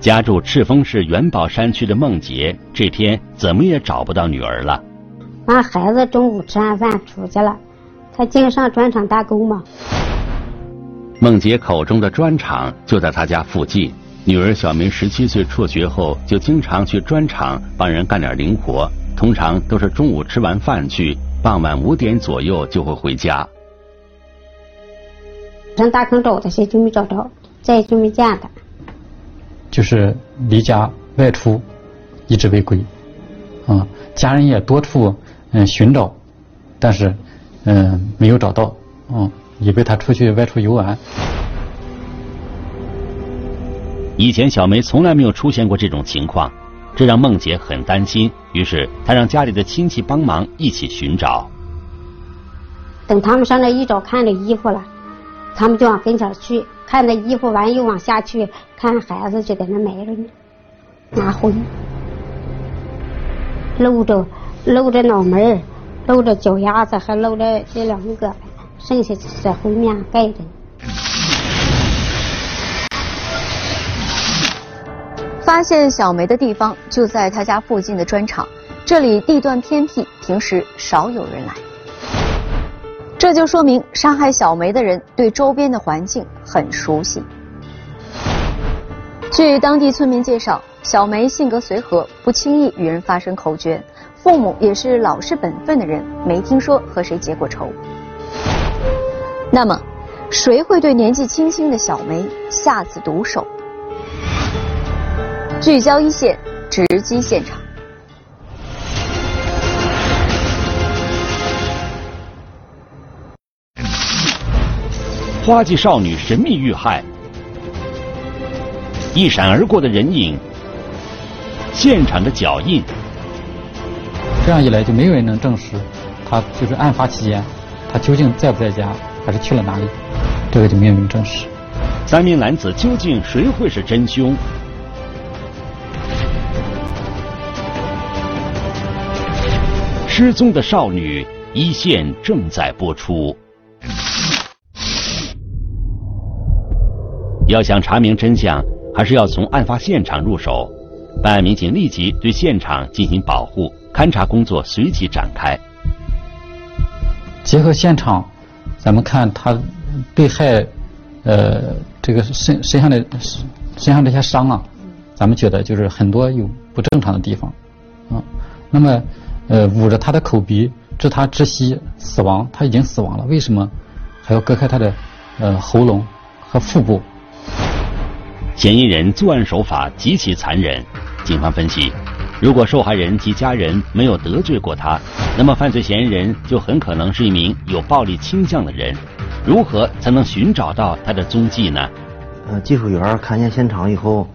家住赤峰市元宝山区的孟杰，这天怎么也找不到女儿了。俺孩子中午吃完饭出去了，他经上砖厂打工嘛。孟杰口中的砖厂就在他家附近。女儿小梅十七岁辍学后，就经常去砖厂帮人干点零活，通常都是中午吃完饭去，傍晚五点左右就会回家。上大坑找他去就没找着，再也就没见他。就是离家外出，一直未归，啊，家人也多处嗯寻找，但是嗯没有找到，嗯，以为他出去外出游玩。以前小梅从来没有出现过这种情况，这让孟姐很担心。于是她让家里的亲戚帮忙一起寻找。等他们上来一找看着衣服了，他们就往跟前去看那衣服，完又往下去看孩子就在那埋着呢，拿灰，露着露着脑门露着脚丫子，还露着这两个胳膊，剩下在灰面盖着。发现小梅的地方就在她家附近的砖厂，这里地段偏僻，平时少有人来。这就说明杀害小梅的人对周边的环境很熟悉。据当地村民介绍，小梅性格随和，不轻易与人发生口角，父母也是老实本分的人，没听说和谁结过仇。那么，谁会对年纪轻轻的小梅下此毒手？聚焦一线，直击现场。花季少女神秘遇害，一闪而过的人影，现场的脚印。这样一来，就没有人能证实他就是案发期间他究竟在不在家，还是去了哪里，这个就没有人证实。三名男子究竟谁会是真凶？失踪的少女一线正在播出。要想查明真相，还是要从案发现场入手。办案民警立即对现场进行保护，勘查工作随即展开。结合现场，咱们看他被害呃这个身身上的身上这些伤啊，咱们觉得就是很多有不正常的地方啊。那么。呃，捂着他的口鼻，致他窒息死亡。他已经死亡了，为什么还要割开他的呃喉咙和腹部？嫌疑人作案手法极其残忍。警方分析，如果受害人及家人没有得罪过他，那么犯罪嫌疑人就很可能是一名有暴力倾向的人。如何才能寻找到他的踪迹呢？呃，技术员勘验现场以后，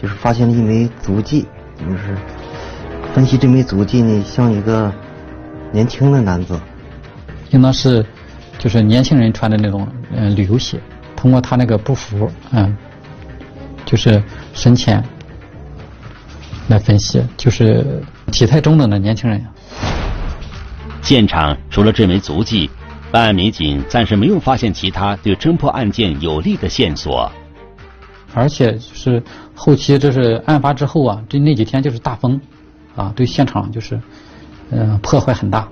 就是发现了一枚足迹，就是。分析这枚足迹呢，像一个年轻的男子，应当是就是年轻人穿的那种嗯旅游鞋。通过他那个步幅，嗯，就是深浅来分析，就是体态中等的年轻人。现场除了这枚足迹，办案民警暂时没有发现其他对侦破案件有利的线索。而且就是后期，这是案发之后啊，这那几天就是大风。啊，对现场就是，嗯，破坏很大。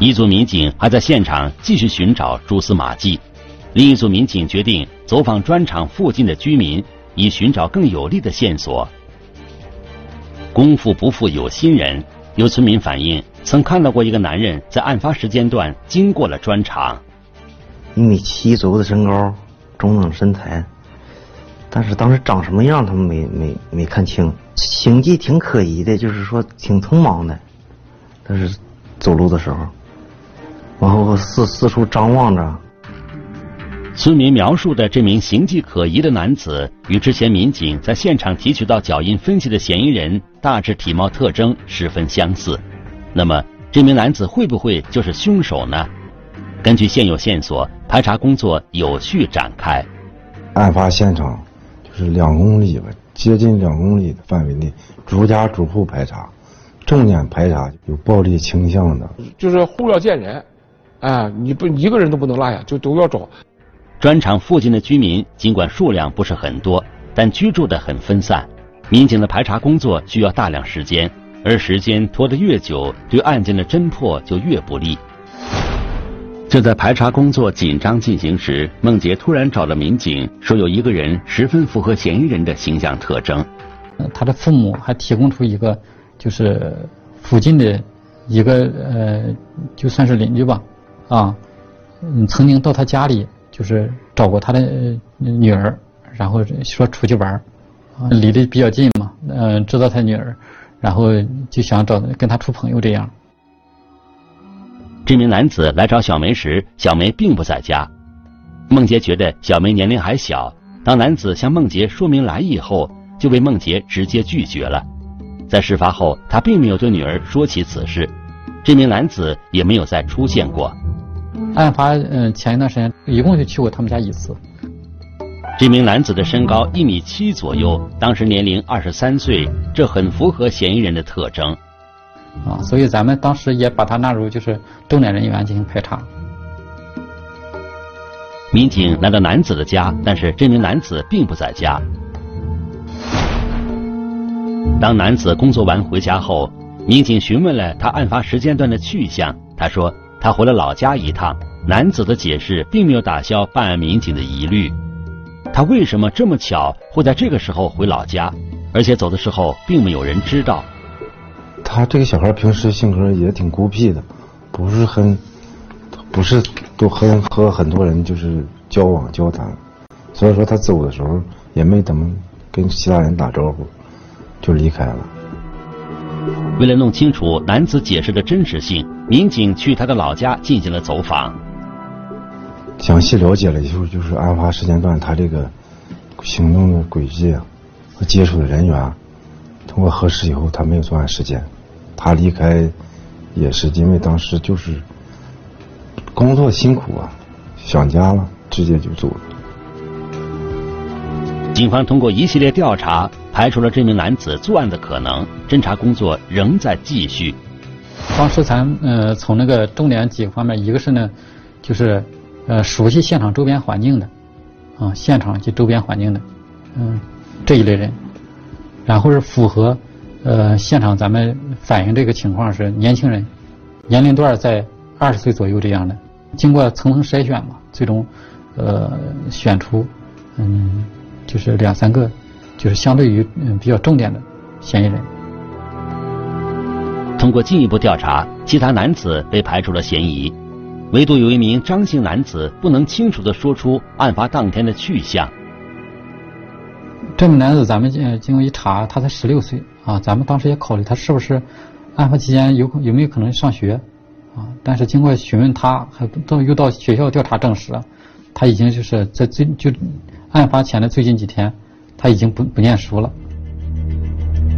一组民警还在现场继续寻找蛛丝马迹，另一组民警决定走访砖厂附近的居民，以寻找更有力的线索。功夫不负有心人，有村民反映曾看到过一个男人在案发时间段经过了砖厂。一米七左右的身高，中等身材。但是当时长什么样，他们没没没看清，行迹挺可疑的，就是说挺匆忙的，但是走路的时候，然后四四处张望着。村民描述的这名形迹可疑的男子，与之前民警在现场提取到脚印分析的嫌疑人大致体貌特征十分相似。那么，这名男子会不会就是凶手呢？根据现有线索，排查工作有序展开。案发现场就。是两公里吧，接近两公里的范围内，逐家逐户排查，重点排查有暴力倾向的，就是户要见人，哎，你不一个人都不能落下，就都要找。砖厂附近的居民尽管数量不是很多，但居住的很分散。民警的排查工作需要大量时间，而时间拖得越久，对案件的侦破就越不利。就在排查工作紧张进行时，孟杰突然找了民警，说有一个人十分符合嫌疑人的形象特征。他的父母还提供出一个，就是附近的一个呃，就算是邻居吧，啊，嗯，曾经到他家里就是找过他的女儿，然后说出去玩啊，离得比较近嘛，嗯，知道他女儿，然后就想找跟他处朋友这样。这名男子来找小梅时，小梅并不在家。孟杰觉得小梅年龄还小，当男子向孟杰说明来意后，就被孟杰直接拒绝了。在事发后，他并没有对女儿说起此事，这名男子也没有再出现过。案发嗯前一段时间，一共就去过他们家一次。这名男子的身高一米七左右，当时年龄二十三岁，这很符合嫌疑人的特征。啊，所以咱们当时也把他纳入就是重点人员进行排查。民警来到男子的家，但是这名男子并不在家。当男子工作完回家后，民警询问了他案发时间段的去向，他说他回了老家一趟。男子的解释并没有打消办案民警的疑虑，他为什么这么巧会在这个时候回老家，而且走的时候并没有人知道。他这个小孩平时性格也挺孤僻的，不是很，不是都很和很多人就是交往交谈，所以说他走的时候也没怎么跟其他人打招呼，就离开了。为了弄清楚男子解释的真实性，民警去他的老家进行了走访，详细了解了以后，就是案发时间段他这个行动的轨迹啊和接触的人员。通过核实以后，他没有作案时间，他离开也是因为当时就是工作辛苦啊，想家了，直接就走了。警方通过一系列调查，排除了这名男子作案的可能，侦查工作仍在继续。当时咱呃从那个重点几个方面，一个是呢，就是呃熟悉现场周边环境的，啊现场及周边环境的，嗯这一类人。然后是符合，呃，现场咱们反映这个情况是年轻人，年龄段在二十岁左右这样的。经过层层筛选嘛，最终，呃，选出，嗯，就是两三个，就是相对于嗯比较重点的嫌疑人。通过进一步调查，其他男子被排除了嫌疑，唯独有一名张姓男子不能清楚的说出案发当天的去向。这名男子，咱们经经过一查，他才十六岁啊。咱们当时也考虑他是不是案发期间有有没有可能上学啊？但是经过询问他，还到又到学校调查证实，他已经就是在最就案发前的最近几天，他已经不不念书了。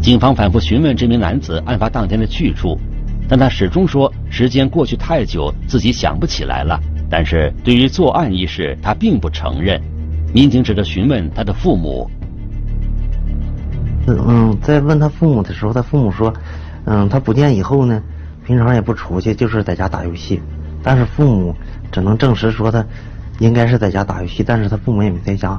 警方反复询问这名男子案发当天的去处，但他始终说时间过去太久，自己想不起来了。但是对于作案一事，他并不承认。民警只得询问他的父母。嗯，在问他父母的时候，他父母说，嗯，他不见以后呢，平常也不出去，就是在家打游戏。但是父母只能证实说他应该是在家打游戏，但是他父母也没在家。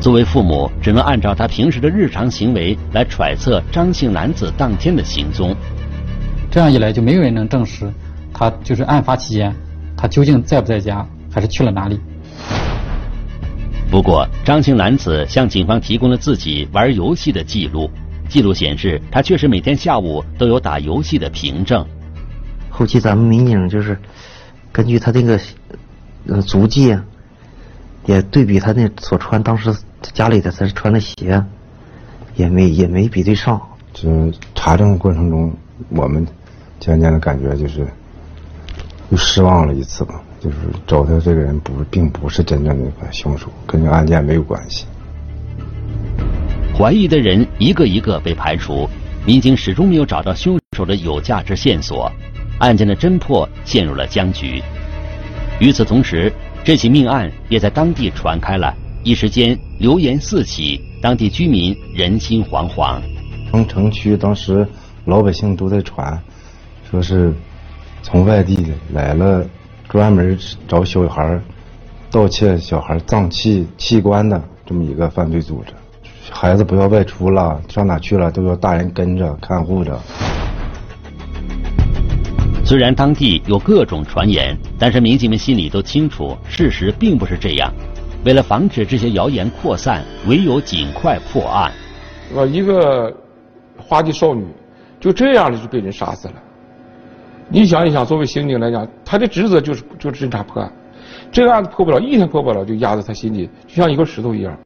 作为父母，只能按照他平时的日常行为来揣测张姓男子当天的行踪。这样一来，就没有人能证实他就是案发期间他究竟在不在家，还是去了哪里。不过，张姓男子向警方提供了自己玩游戏的记录，记录显示他确实每天下午都有打游戏的凭证。后期咱们民警就是根据他这个呃足迹，也对比他那所穿当时家里的他穿的鞋，也没也没比对上。就查证过程中，我们渐渐的感觉就是又失望了一次吧。就是找他这个人不并不是真正的那个凶手，跟这个案件没有关系。怀疑的人一个一个被排除，民警始终没有找到凶手的有价值线索，案件的侦破陷入了僵局。与此同时，这起命案也在当地传开了，一时间流言四起，当地居民人心惶惶。从城区当时老百姓都在传，说是从外地来了。专门找小孩盗窃小孩脏器器官的这么一个犯罪组织。孩子不要外出了，上哪去了都要大人跟着看护着。虽然当地有各种传言，但是民警们心里都清楚，事实并不是这样。为了防止这些谣言扩散，唯有尽快破案。我一个花季少女就这样的就被人杀死了。你想一想，作为刑警来讲，他的职责就是就是侦查破案。这个案子破不了，一天破不了，就压在他心里，就像一块石头一样。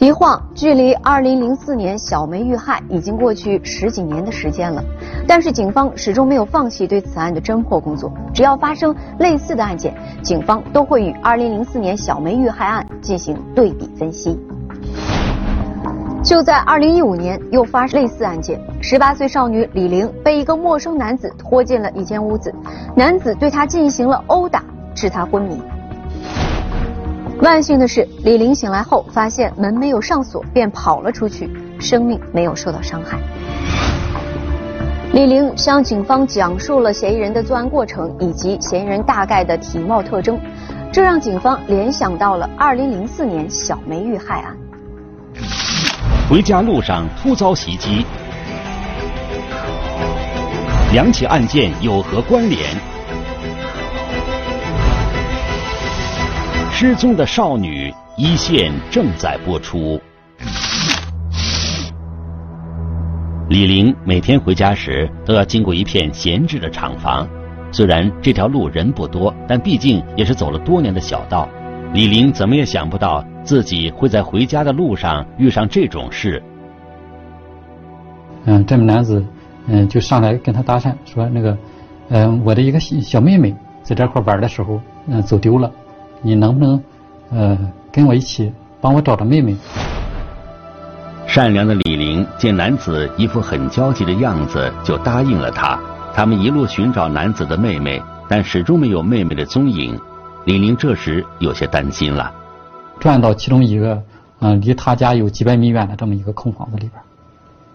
一晃，距离2004年小梅遇害已经过去十几年的时间了，但是警方始终没有放弃对此案的侦破工作。只要发生类似的案件，警方都会与2004年小梅遇害案进行对比分析。就在2015年，又发生类似案件，18岁少女李玲被一个陌生男子拖进了一间屋子，男子对她进行了殴打，致她昏迷。万幸的是，李玲醒来后发现门没有上锁，便跑了出去，生命没有受到伤害。李玲向警方讲述了嫌疑人的作案过程以及嫌疑人大概的体貌特征，这让警方联想到了2004年小梅遇害案。回家路上突遭袭击，两起案件有何关联？失踪的少女一线正在播出。李玲每天回家时都要经过一片闲置的厂房，虽然这条路人不多，但毕竟也是走了多年的小道。李玲怎么也想不到自己会在回家的路上遇上这种事。嗯，这名男子嗯就上来跟他搭讪，说那个嗯我的一个小妹妹在这块玩的时候嗯走丢了。你能不能，呃，跟我一起帮我找找妹妹？善良的李玲见男子一副很焦急的样子，就答应了他。他们一路寻找男子的妹妹，但始终没有妹妹的踪影。李玲这时有些担心了。转到其中一个，嗯，离他家有几百米远的这么一个空房子里边，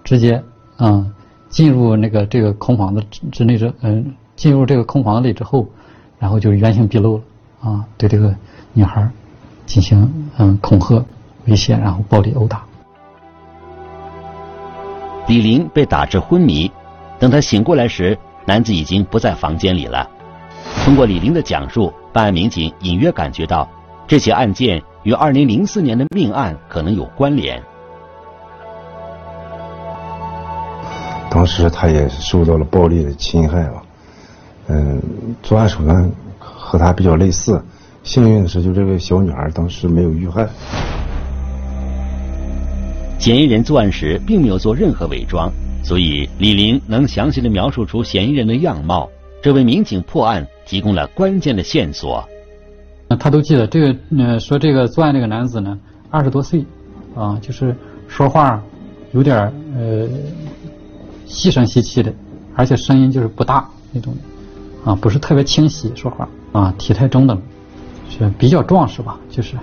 直接，嗯，进入那个这个空房子之内之，嗯，进入这个空房子里之后，然后就原形毕露了。啊，对这个女孩进行嗯恐吓、威胁，然后暴力殴打。李玲被打至昏迷，等她醒过来时，男子已经不在房间里了。通过李玲的讲述，办案民警隐约感觉到这起案件与2004年的命案可能有关联。当时他也受到了暴力的侵害吧，嗯，作案手段。和他比较类似，幸运的是，就这个小女孩当时没有遇害。嫌疑人作案时并没有做任何伪装，所以李玲能详细的描述出嫌疑人的样貌，这为民警破案提供了关键的线索。他都记得这个，呃，说这个作案这个男子呢，二十多岁，啊，就是说话有点呃细声细气的，而且声音就是不大那种，啊，不是特别清晰说话。啊，体态中等，是比较壮实吧？就是。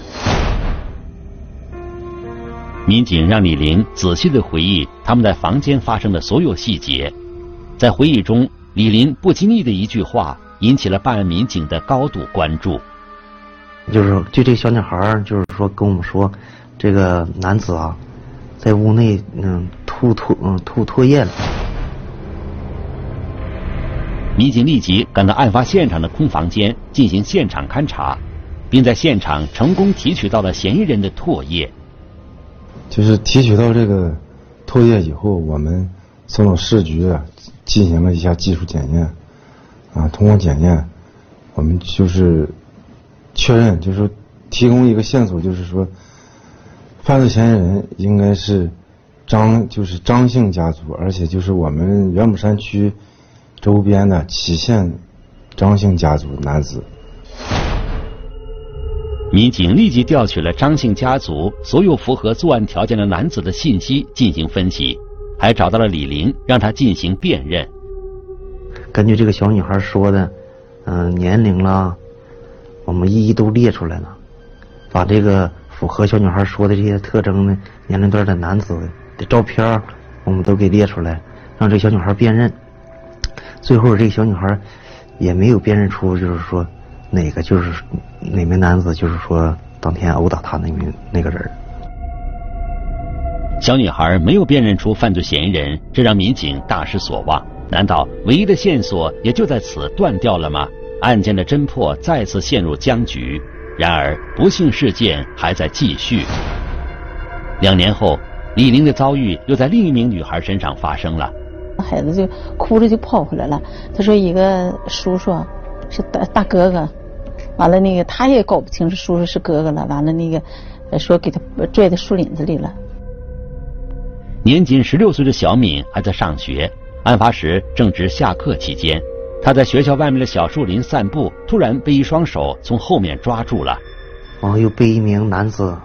民警让李林仔细的回忆他们在房间发生的所有细节，在回忆中，李林不经意的一句话引起了办案民警的高度关注。就是就这小女孩就是说跟我们说，这个男子啊，在屋内嗯吐吐嗯吐唾液了。民警立即赶到案发现场的空房间进行现场勘查，并在现场成功提取到了嫌疑人的唾液。就是提取到这个唾液以后，我们送到市局进行了一下技术检验。啊，通过检验，我们就是确认，就是提供一个线索，就是说，犯罪嫌疑人应该是张，就是张姓家族，而且就是我们元母山区。周边的祁县张姓家族男子，民警立即调取了张姓家族所有符合作案条件的男子的信息进行分析，还找到了李林，让他进行辨认。根据这个小女孩说的，嗯，年龄啦，我们一一都列出来了，把这个符合小女孩说的这些特征的年龄段的男子的照片，我们都给列出来，让这小女孩辨认。最后，这个小女孩也没有辨认出，就是说哪个就是哪名男子，就是说当天殴打她那名那个人。小女孩没有辨认出犯罪嫌疑人，这让民警大失所望。难道唯一的线索也就在此断掉了吗？案件的侦破再次陷入僵局。然而，不幸事件还在继续。两年后，李玲的遭遇又在另一名女孩身上发生了。孩子就哭着就跑回来了。他说：“一个叔叔是大大哥哥，完了那个他也搞不清是叔叔是哥哥了。完了那个说给他拽到树林子里了。”年仅十六岁的小敏还在上学，案发时正值下课期间。她在学校外面的小树林散步，突然被一双手从后面抓住了，然后又被一名男子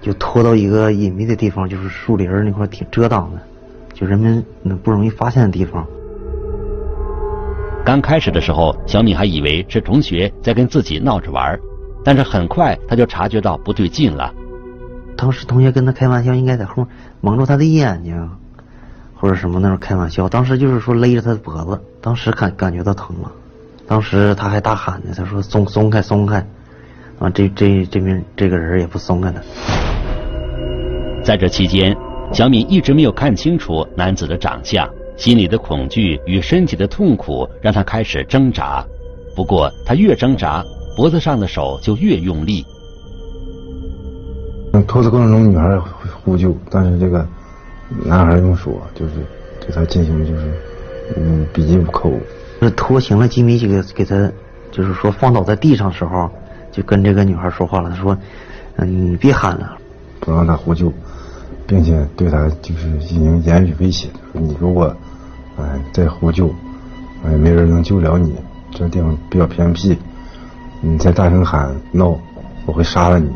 就拖到一个隐秘的地方，就是树林那块挺遮挡的，就人们不容易发现的地方。刚开始的时候，小敏还以为是同学在跟自己闹着玩，但是很快他就察觉到不对劲了。当时同学跟他开玩笑，应该在后面蒙住他的眼睛。或者什么那种开玩笑，当时就是说勒着他的脖子，当时感感觉到疼了，当时他还大喊呢，他说松松开松开，啊这这这边这个人也不松开的。在这期间，小敏一直没有看清楚男子的长相，心里的恐惧与身体的痛苦让她开始挣扎，不过她越挣扎，脖子上的手就越用力。拖的过程中，女孩呼救，但是这个。男孩用手就是对她进行就是嗯笔记不扣，那拖行了几米几个给他就是说放倒在地上时候，就跟这个女孩说话了。他说：“嗯，你别喊了，不让他呼救，并且对他就是进行言语威胁。你如果哎再呼救，哎没人能救了你，这地方比较偏僻，你再大声喊闹，我会杀了你。”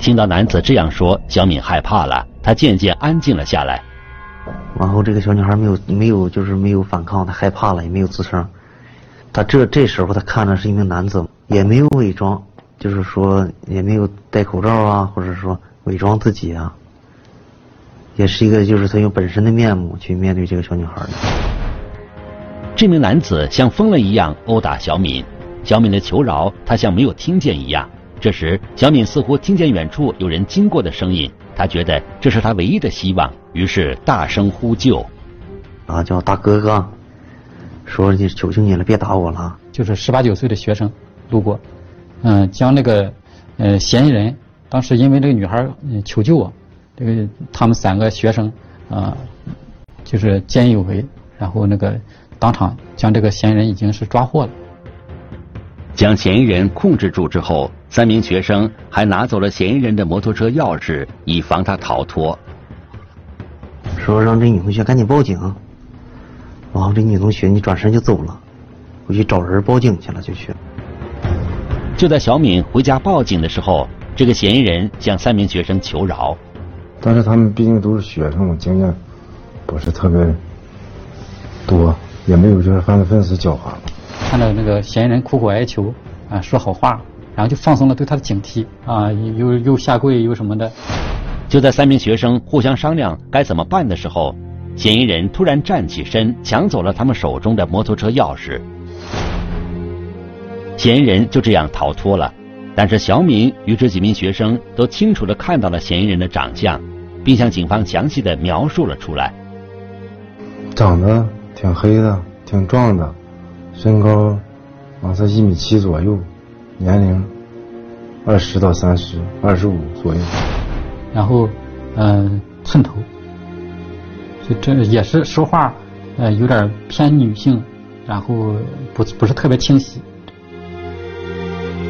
听到男子这样说，小敏害怕了，她渐渐安静了下来。然后这个小女孩没有没有就是没有反抗，她害怕了，也没有吱声。她这这时候她看的是一名男子，也没有伪装，就是说也没有戴口罩啊，或者说伪装自己啊，也是一个就是他用本身的面目去面对这个小女孩的。这名男子像疯了一样殴打小敏，小敏的求饶，他像没有听见一样。这时，小敏似乎听见远处有人经过的声音，她觉得这是她唯一的希望，于是大声呼救：“啊，叫大哥哥，说你求求你了，别打我了。”就是十八九岁的学生路过，嗯，将那个呃嫌疑人，当时因为这个女孩求救啊，这个他们三个学生啊，就是见义勇为，然后那个当场将这个嫌疑人已经是抓获了。将嫌疑人控制住之后，三名学生还拿走了嫌疑人的摩托车钥匙，以防他逃脱。说让这女同学赶紧报警，然后这女同学你转身就走了，我去找人报警去了就去了。就在小敏回家报警的时候，这个嫌疑人向三名学生求饶。但是他们毕竟都是学生，经验不是特别多，也没有就是犯罪分子狡猾。看到那个嫌疑人苦苦哀求，啊，说好话，然后就放松了对他的警惕，啊，又又下跪又什么的。就在三名学生互相商量该怎么办的时候，嫌疑人突然站起身，抢走了他们手中的摩托车钥匙。嫌疑人就这样逃脱了，但是小敏与这几名学生都清楚的看到了嫌疑人的长相，并向警方详细的描述了出来。长得挺黑的，挺壮的。身高，啊，在一米七左右，年龄二十到三十，二十五左右。然后，嗯，寸头，就这也是说话，呃，有点偏女性，然后不不是特别清晰。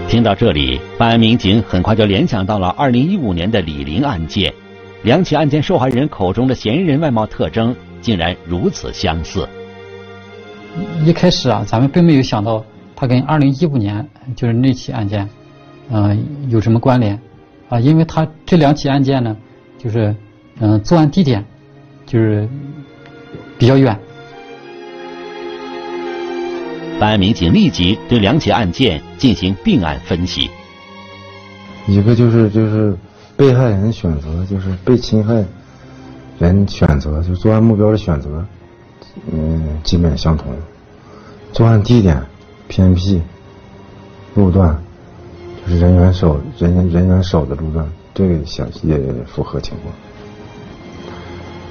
听到这里，办案民警很快就联想到了二零一五年的李玲案件，两起案件受害人口中的嫌疑人外貌特征竟然如此相似。一开始啊，咱们并没有想到他跟二零一五年就是那起案件，嗯，有什么关联啊？因为他这两起案件呢，就是嗯，作案地点就是比较远。办案民警立即对两起案件进行并案分析。一个就是就是被害人选择，就是被侵害人选择，就作案目标的选择。嗯，基本相同。作案地点偏僻路段，就是人员少、人员人员少的路段，这个想也符合情况。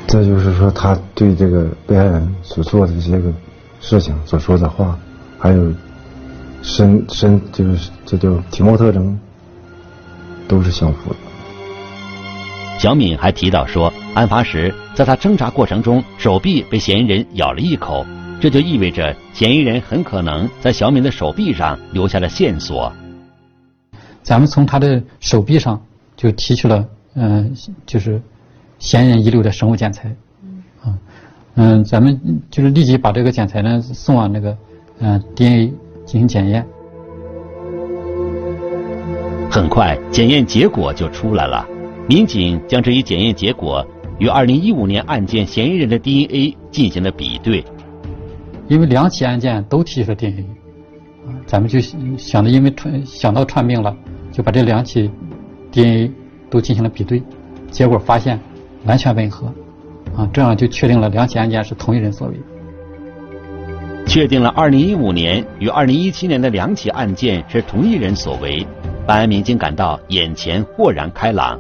再就是说，他对这个被害人所做的这些个事情、所说的话，还有身身就是这叫体貌特征，都是相符的。小敏还提到说，案发时在他挣扎过程中，手臂被嫌疑人咬了一口，这就意味着嫌疑人很可能在小敏的手臂上留下了线索。咱们从他的手臂上就提取了，嗯、就是嫌疑人遗留的生物检材，啊，嗯，咱们就是立即把这个检材呢送往那个嗯、DNA 进行检验。很快，检验结果就出来了。民警将这一检验结果与2015年案件嫌疑人的 DNA 进行了比对。因为两起案件都提取了 DNA，啊，咱们就想着因为串想到串并了，就把这两起 DNA 都进行了比对，结果发现完全吻合，啊，这样就确定了两起案件是同一人所为。确定了2015年与2017年的两起案件是同一人所为，办案民警感到眼前豁然开朗。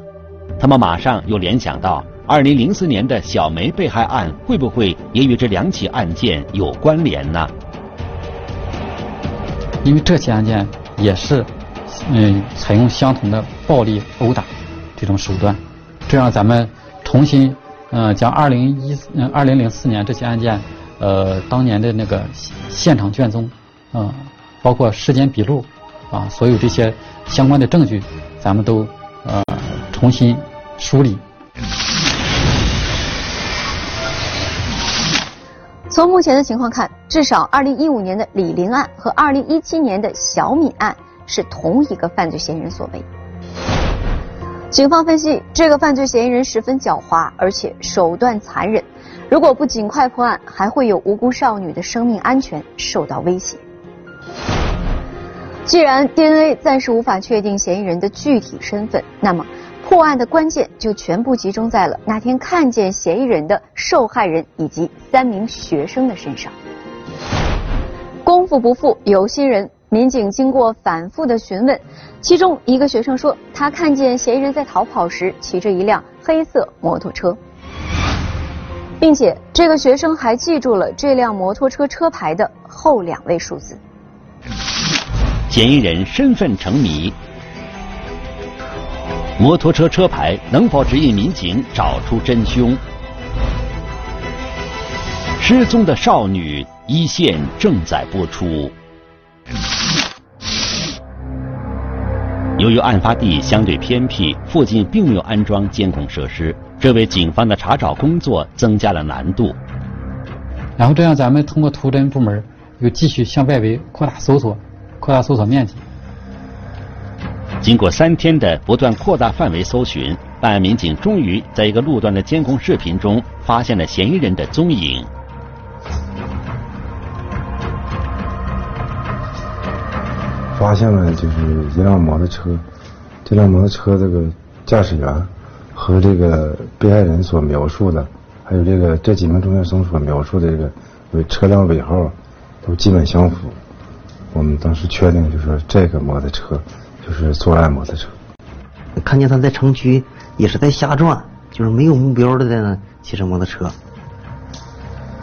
他们马上又联想到2004年的小梅被害案会不会也与这两起案件有关联呢？因为这起案件也是，嗯，采用相同的暴力殴打这种手段，这样咱们重新，呃，将二零一嗯二零零四年这起案件，呃，当年的那个现场卷宗，啊、包括尸检笔录，啊，所有这些相关的证据，咱们都呃重新梳理。从目前的情况看，至少2015年的李玲案和2017年的小敏案是同一个犯罪嫌疑人所为。警方分析，这个犯罪嫌疑人十分狡猾，而且手段残忍。如果不尽快破案，还会有无辜少女的生命安全受到威胁。既然 DNA 暂时无法确定嫌疑人的具体身份，那么破案的关键就全部集中在了那天看见嫌疑人的受害人以及三名学生的身上。功夫不负有心人，民警经过反复的询问，其中一个学生说，他看见嫌疑人在逃跑时骑着一辆黑色摩托车，并且这个学生还记住了这辆摩托车车牌的后两位数字。嫌疑人身份成谜，摩托车车牌能否指引民警找出真凶？失踪的少女一线正在播出。由于案发地相对偏僻，附近并没有安装监控设施，这为警方的查找工作增加了难度。然后这样，咱们通过图侦部门又继续向外围扩大搜索，扩大搜索面积。经过三天的不断扩大范围搜寻，办案民警终于在一个路段的监控视频中发现了嫌疑人的踪影。发现了就是一辆摩托车，这辆摩托车这个驾驶员和这个被害人所描述的，还有这个这几名中学生所描述的这个尾车辆尾号都基本相符。我们当时确定，就是说这个摩托车就是作案摩托车。看见他在城区也是在瞎转，就是没有目标的在那骑着摩托车。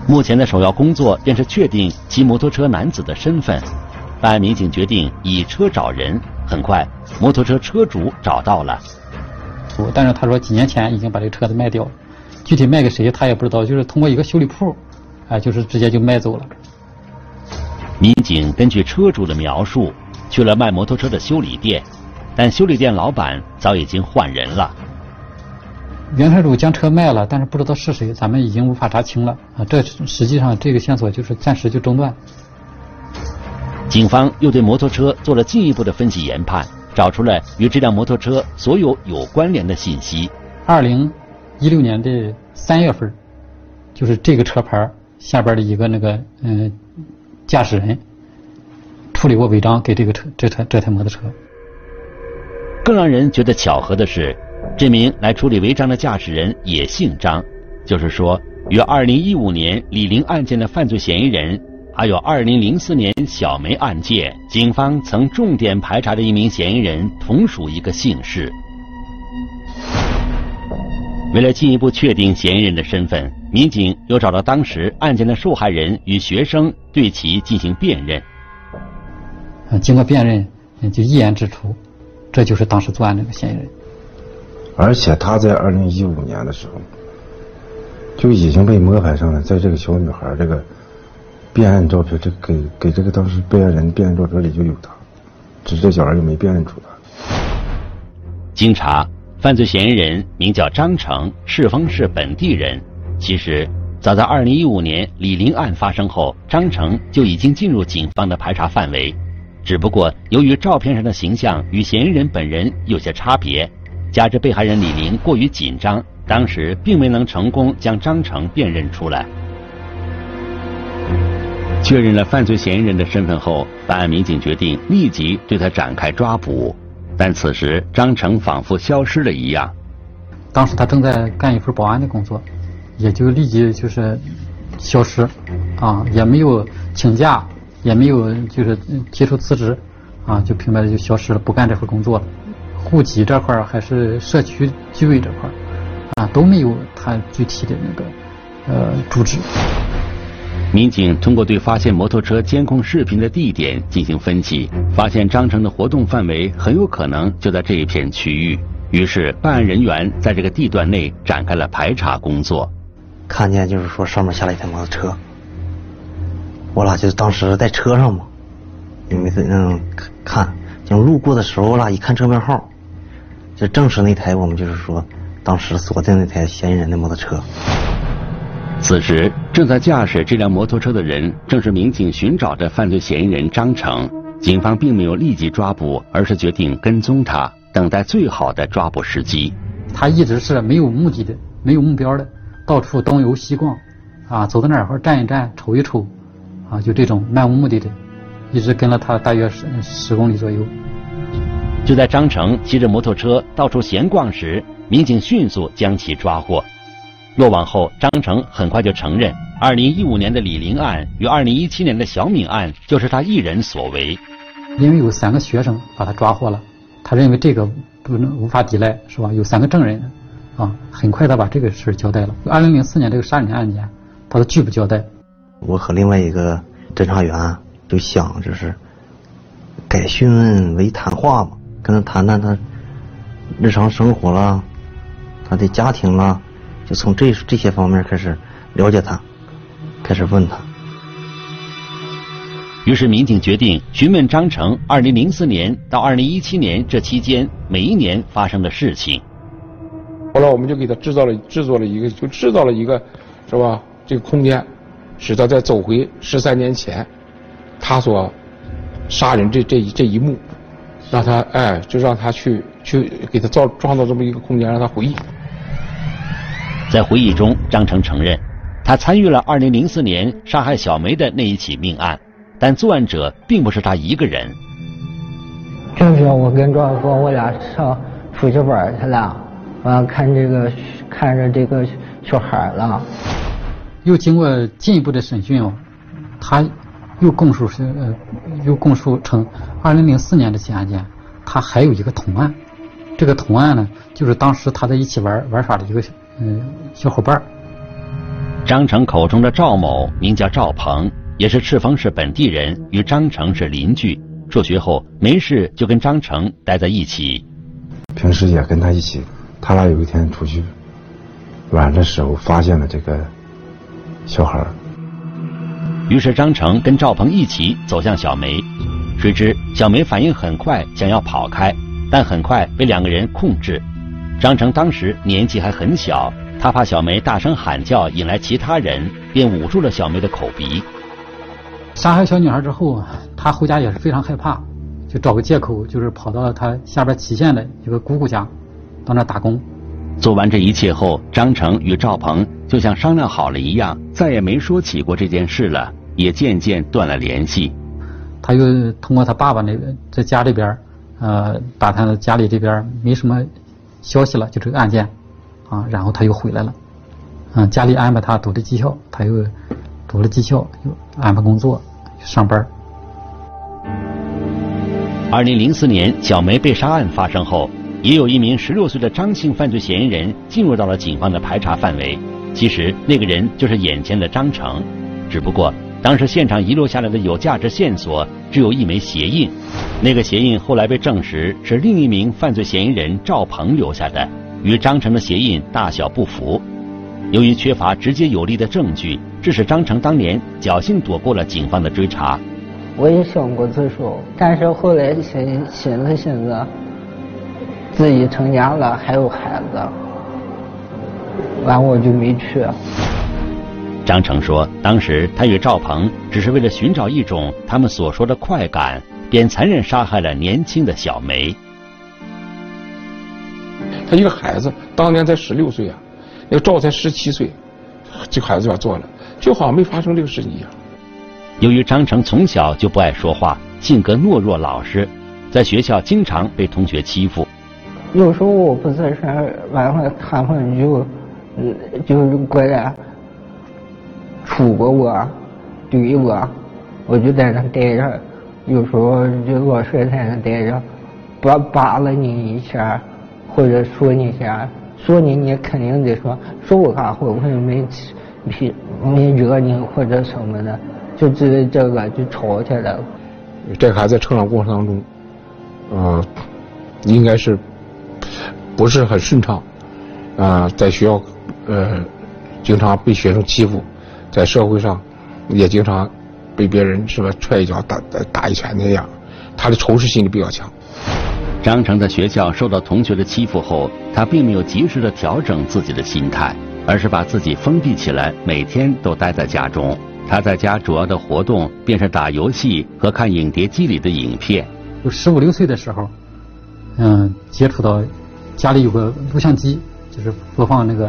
目前的首要工作便是确定骑摩托车男子的身份。办案民警决定以车找人。很快，摩托车车主找到了。但是他说几年前已经把这个车子卖掉了，具体卖给谁他也不知道，就是通过一个修理铺，啊，就是直接就卖走了。民警根据车主的描述去了卖摩托车的修理店，但修理店老板早已经换人了。原车主将车卖了，但是不知道是谁，咱们已经无法查清了啊。这实际上这个线索就是暂时就中断。警方又对摩托车做了进一步的分析研判，找出了与这辆摩托车所有有关联的信息。二零一六年的三月份，就是这个车牌下边的一个那个嗯驾驶人处理过违章给这个车这台这台摩托车。更让人觉得巧合的是，这名来处理违章的驾驶人也姓张，就是说与二零一五年李玲案件的犯罪嫌疑人还有2004年小梅案件，警方曾重点排查的一名嫌疑人同属一个姓氏。为了进一步确定嫌疑人的身份，民警又找到当时案件的受害人与学生，对其进行辨认。经过辨认，就一眼指出，这就是当时作案那个嫌疑人。而且他在2015年的时候，就已经被摸排上了，在这个小女孩这个辨认照片，这给给这个当时被害人辨认照片里就有他，只是这小孩就没辨认出他。经查。犯罪嫌疑人名叫张成，赤峰市本地人。其实，早在2015年李林案发生后，张成就已经进入警方的排查范围。只不过，由于照片上的形象与嫌疑人本人有些差别，加之被害人李林过于紧张，当时并没能成功将张成辨认出来。确认了犯罪嫌疑人的身份后，办案民警决定立即对他展开抓捕。但此时张成仿佛消失了一样。当时他正在干一份保安的工作，也就立即就是消失，啊，也没有请假，也没有就是提出辞职，啊，就平白的就消失了，不干这份工作了。户籍这块还是社区居委这块啊，都没有他具体的那个呃住址。民警通过对发现摩托车监控视频的地点进行分析，发现张成的活动范围很有可能就在这一片区域。于是，办案人员在这个地段内展开了排查工作。看见就是说上面下来一台摩托车，我俩就当时在车上嘛，因为嗯看，就路过的时候啦，一看车牌号，就正是那台我们就是说当时锁定那台嫌疑人的摩托车。此时，正在驾驶这辆摩托车的人正是民警寻找的犯罪嫌疑人张成。警方并没有立即抓捕，而是决定跟踪他，等待最好的抓捕时机。他一直是没有目的的、没有目标的，到处东游西逛，啊，走到哪儿站一站、瞅一瞅，啊，就这种漫无目的的，一直跟了他大约十十公里左右。就在张成骑着摩托车到处闲逛时，民警迅速将其抓获。落网后，张成很快就承认，2015年的李林案与2017年的小敏案就是他一人所为。因为有三个学生把他抓获了，他认为这个不能无法抵赖，是吧？有三个证人，啊，很快他把这个事交代了。2004年这个杀人案件，他都拒不交代。我和另外一个侦查员就想，就是改讯问为谈话嘛，跟他谈谈他日常生活啦，他的家庭了。就从这这些方面开始了解他，开始问他。于是民警决定询问张成2004年到2017年这期间每一年发生的事情。后来我们就给他制造了制作了一个，就制造了一个，是吧？这个空间，使他再走回十三年前他所杀人这这这一幕，让他哎，就让他去去给他造创造这么一个空间，让他回忆。在回忆中，张成承认，他参与了2004年杀害小梅的那一起命案，但作案者并不是他一个人。正是我跟庄峰，我俩上补习班去了，完看这个看着这个小孩了。又经过进一步的审讯哦，他又供述是呃，又供述称2004年的起案件，他还有一个同案，这个同案呢，就是当时他在一起玩玩耍的一个。嗯，小伙伴张成口中的赵某名叫赵鹏，也是赤峰市本地人，与张成是邻居。辍学后没事就跟张成待在一起，平时也跟他一起。他俩有一天出去玩的时候，发现了这个小孩于是张成跟赵鹏一起走向小梅，谁知小梅反应很快，想要跑开，但很快被两个人控制。张成当时年纪还很小，他怕小梅大声喊叫引来其他人，便捂住了小梅的口鼻。杀害小女孩之后，他回家也是非常害怕，就找个借口，就是跑到了他下边祁县的一个姑姑家，到那打工。做完这一切后，张成与赵鹏就像商量好了一样，再也没说起过这件事了，也渐渐断了联系。他又通过他爸爸那个在家里边，呃，打探家里这边没什么。消息了，就这个案件，啊，然后他又回来了，嗯，家里安排他读的技校，他又读了技校，又安排工作、上班。二零零四年，小梅被杀案发生后，也有一名十六岁的张姓犯罪嫌疑人进入到了警方的排查范围。其实那个人就是眼前的张成，只不过当时现场遗留下来的有价值线索只有一枚鞋印，那个鞋印后来被证实是另一名犯罪嫌疑人赵鹏留下的，与张成的鞋印大小不符。由于缺乏直接有力的证据，致使张成当年侥幸躲过了警方的追查。我也想过自首，但是后来寻寻思寻思，自己成家了，还有孩子，完我就没去。张成说，当时他与赵鹏只是为了寻找一种他们所说的快感，便残忍杀害了年轻的小梅。他一个孩子，当年才十六岁啊，那赵才十七岁，这孩子就要做了，就好像没发生这个事情一样。由于张成从小就不爱说话，性格懦弱老实，在学校经常被同学欺负。有时候我不在身完了他们就，就过来，杵过我，怼我，我就在那待着。有时候就老师在那待着，扒扒了你一下，或者说你一下，说你你肯定得说，说我干活我也没没没惹你或者什么的。就因为这个就吵起来了。这孩子在成长过程当中，呃，应该是不是很顺畅，啊，在学校呃经常被学生欺负，在社会上也经常被别人是吧踹一脚打打打一拳那样，他的仇视心理比较强。张成在学校受到同学的欺负后，他并没有及时的调整自己的心态，而是把自己封闭起来，每天都待在家中。他在家主要的活动便是打游戏和看影碟机里的影片。就十五六岁的时候，嗯，接触到家里有个录像机，就是播放那个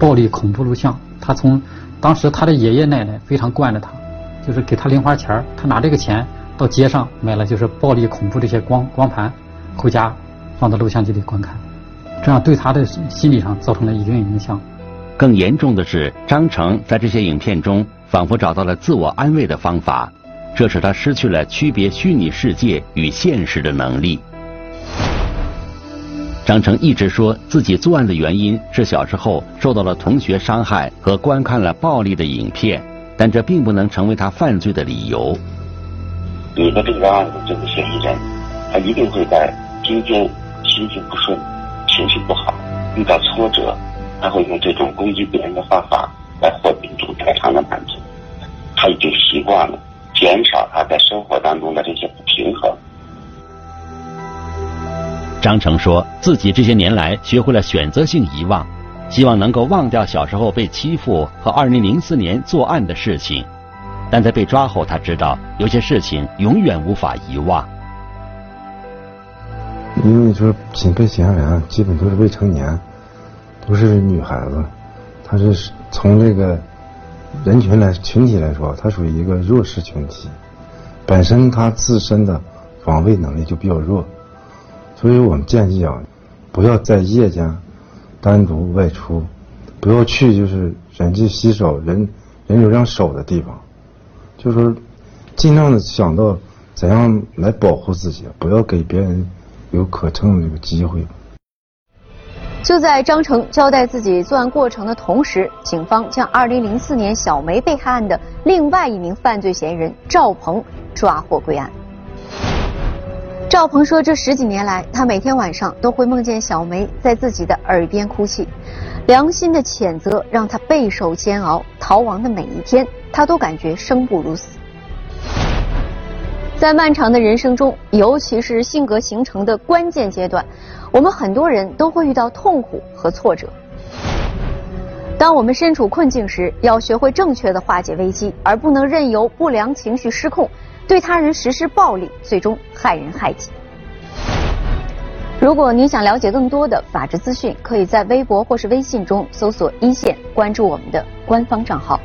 暴力恐怖录像。他从当时他的爷爷奶奶非常惯着他，就是给他零花钱他拿这个钱到街上买了就是暴力恐怖这些光光盘，回家放到录像机里观看，这样对他的心理上造成了一定影响。更严重的是，张成在这些影片中。仿佛找到了自我安慰的方法，这使他失去了区别虚拟世界与现实的能力。张成一直说自己作案的原因是小时候受到了同学伤害和观看了暴力的影片，但这并不能成为他犯罪的理由。你的这个案子这个嫌疑人，他一定会在今天心情不顺、情绪不好、遇到挫折，他会用这种攻击别人的方法。来获得一种太长的满足，他已经习惯了减少他在生活当中的这些不平衡。张成说自己这些年来学会了选择性遗忘，希望能够忘掉小时候被欺负和二零零四年作案的事情，但在被抓后，他知道有些事情永远无法遗忘。因为说被被嫌疑人基本都是未成年，都是女孩子。他是从这个人群来群体来说，他属于一个弱势群体，本身他自身的防卫能力就比较弱，所以我们建议啊，不要在夜间单独外出，不要去就是人迹稀少、人人流量少的地方，就是尽量的想到怎样来保护自己，不要给别人有可乘的这个机会。就在张成交代自己作案过程的同时，警方将2004年小梅被害案的另外一名犯罪嫌疑人赵鹏抓获归案。赵鹏说，这十几年来，他每天晚上都会梦见小梅在自己的耳边哭泣，良心的谴责让他备受煎熬，逃亡的每一天，他都感觉生不如死。在漫长的人生中，尤其是性格形成的关键阶段。我们很多人都会遇到痛苦和挫折。当我们身处困境时，要学会正确的化解危机，而不能任由不良情绪失控，对他人实施暴力，最终害人害己。如果您想了解更多的法治资讯，可以在微博或是微信中搜索“一线”，关注我们的官方账号。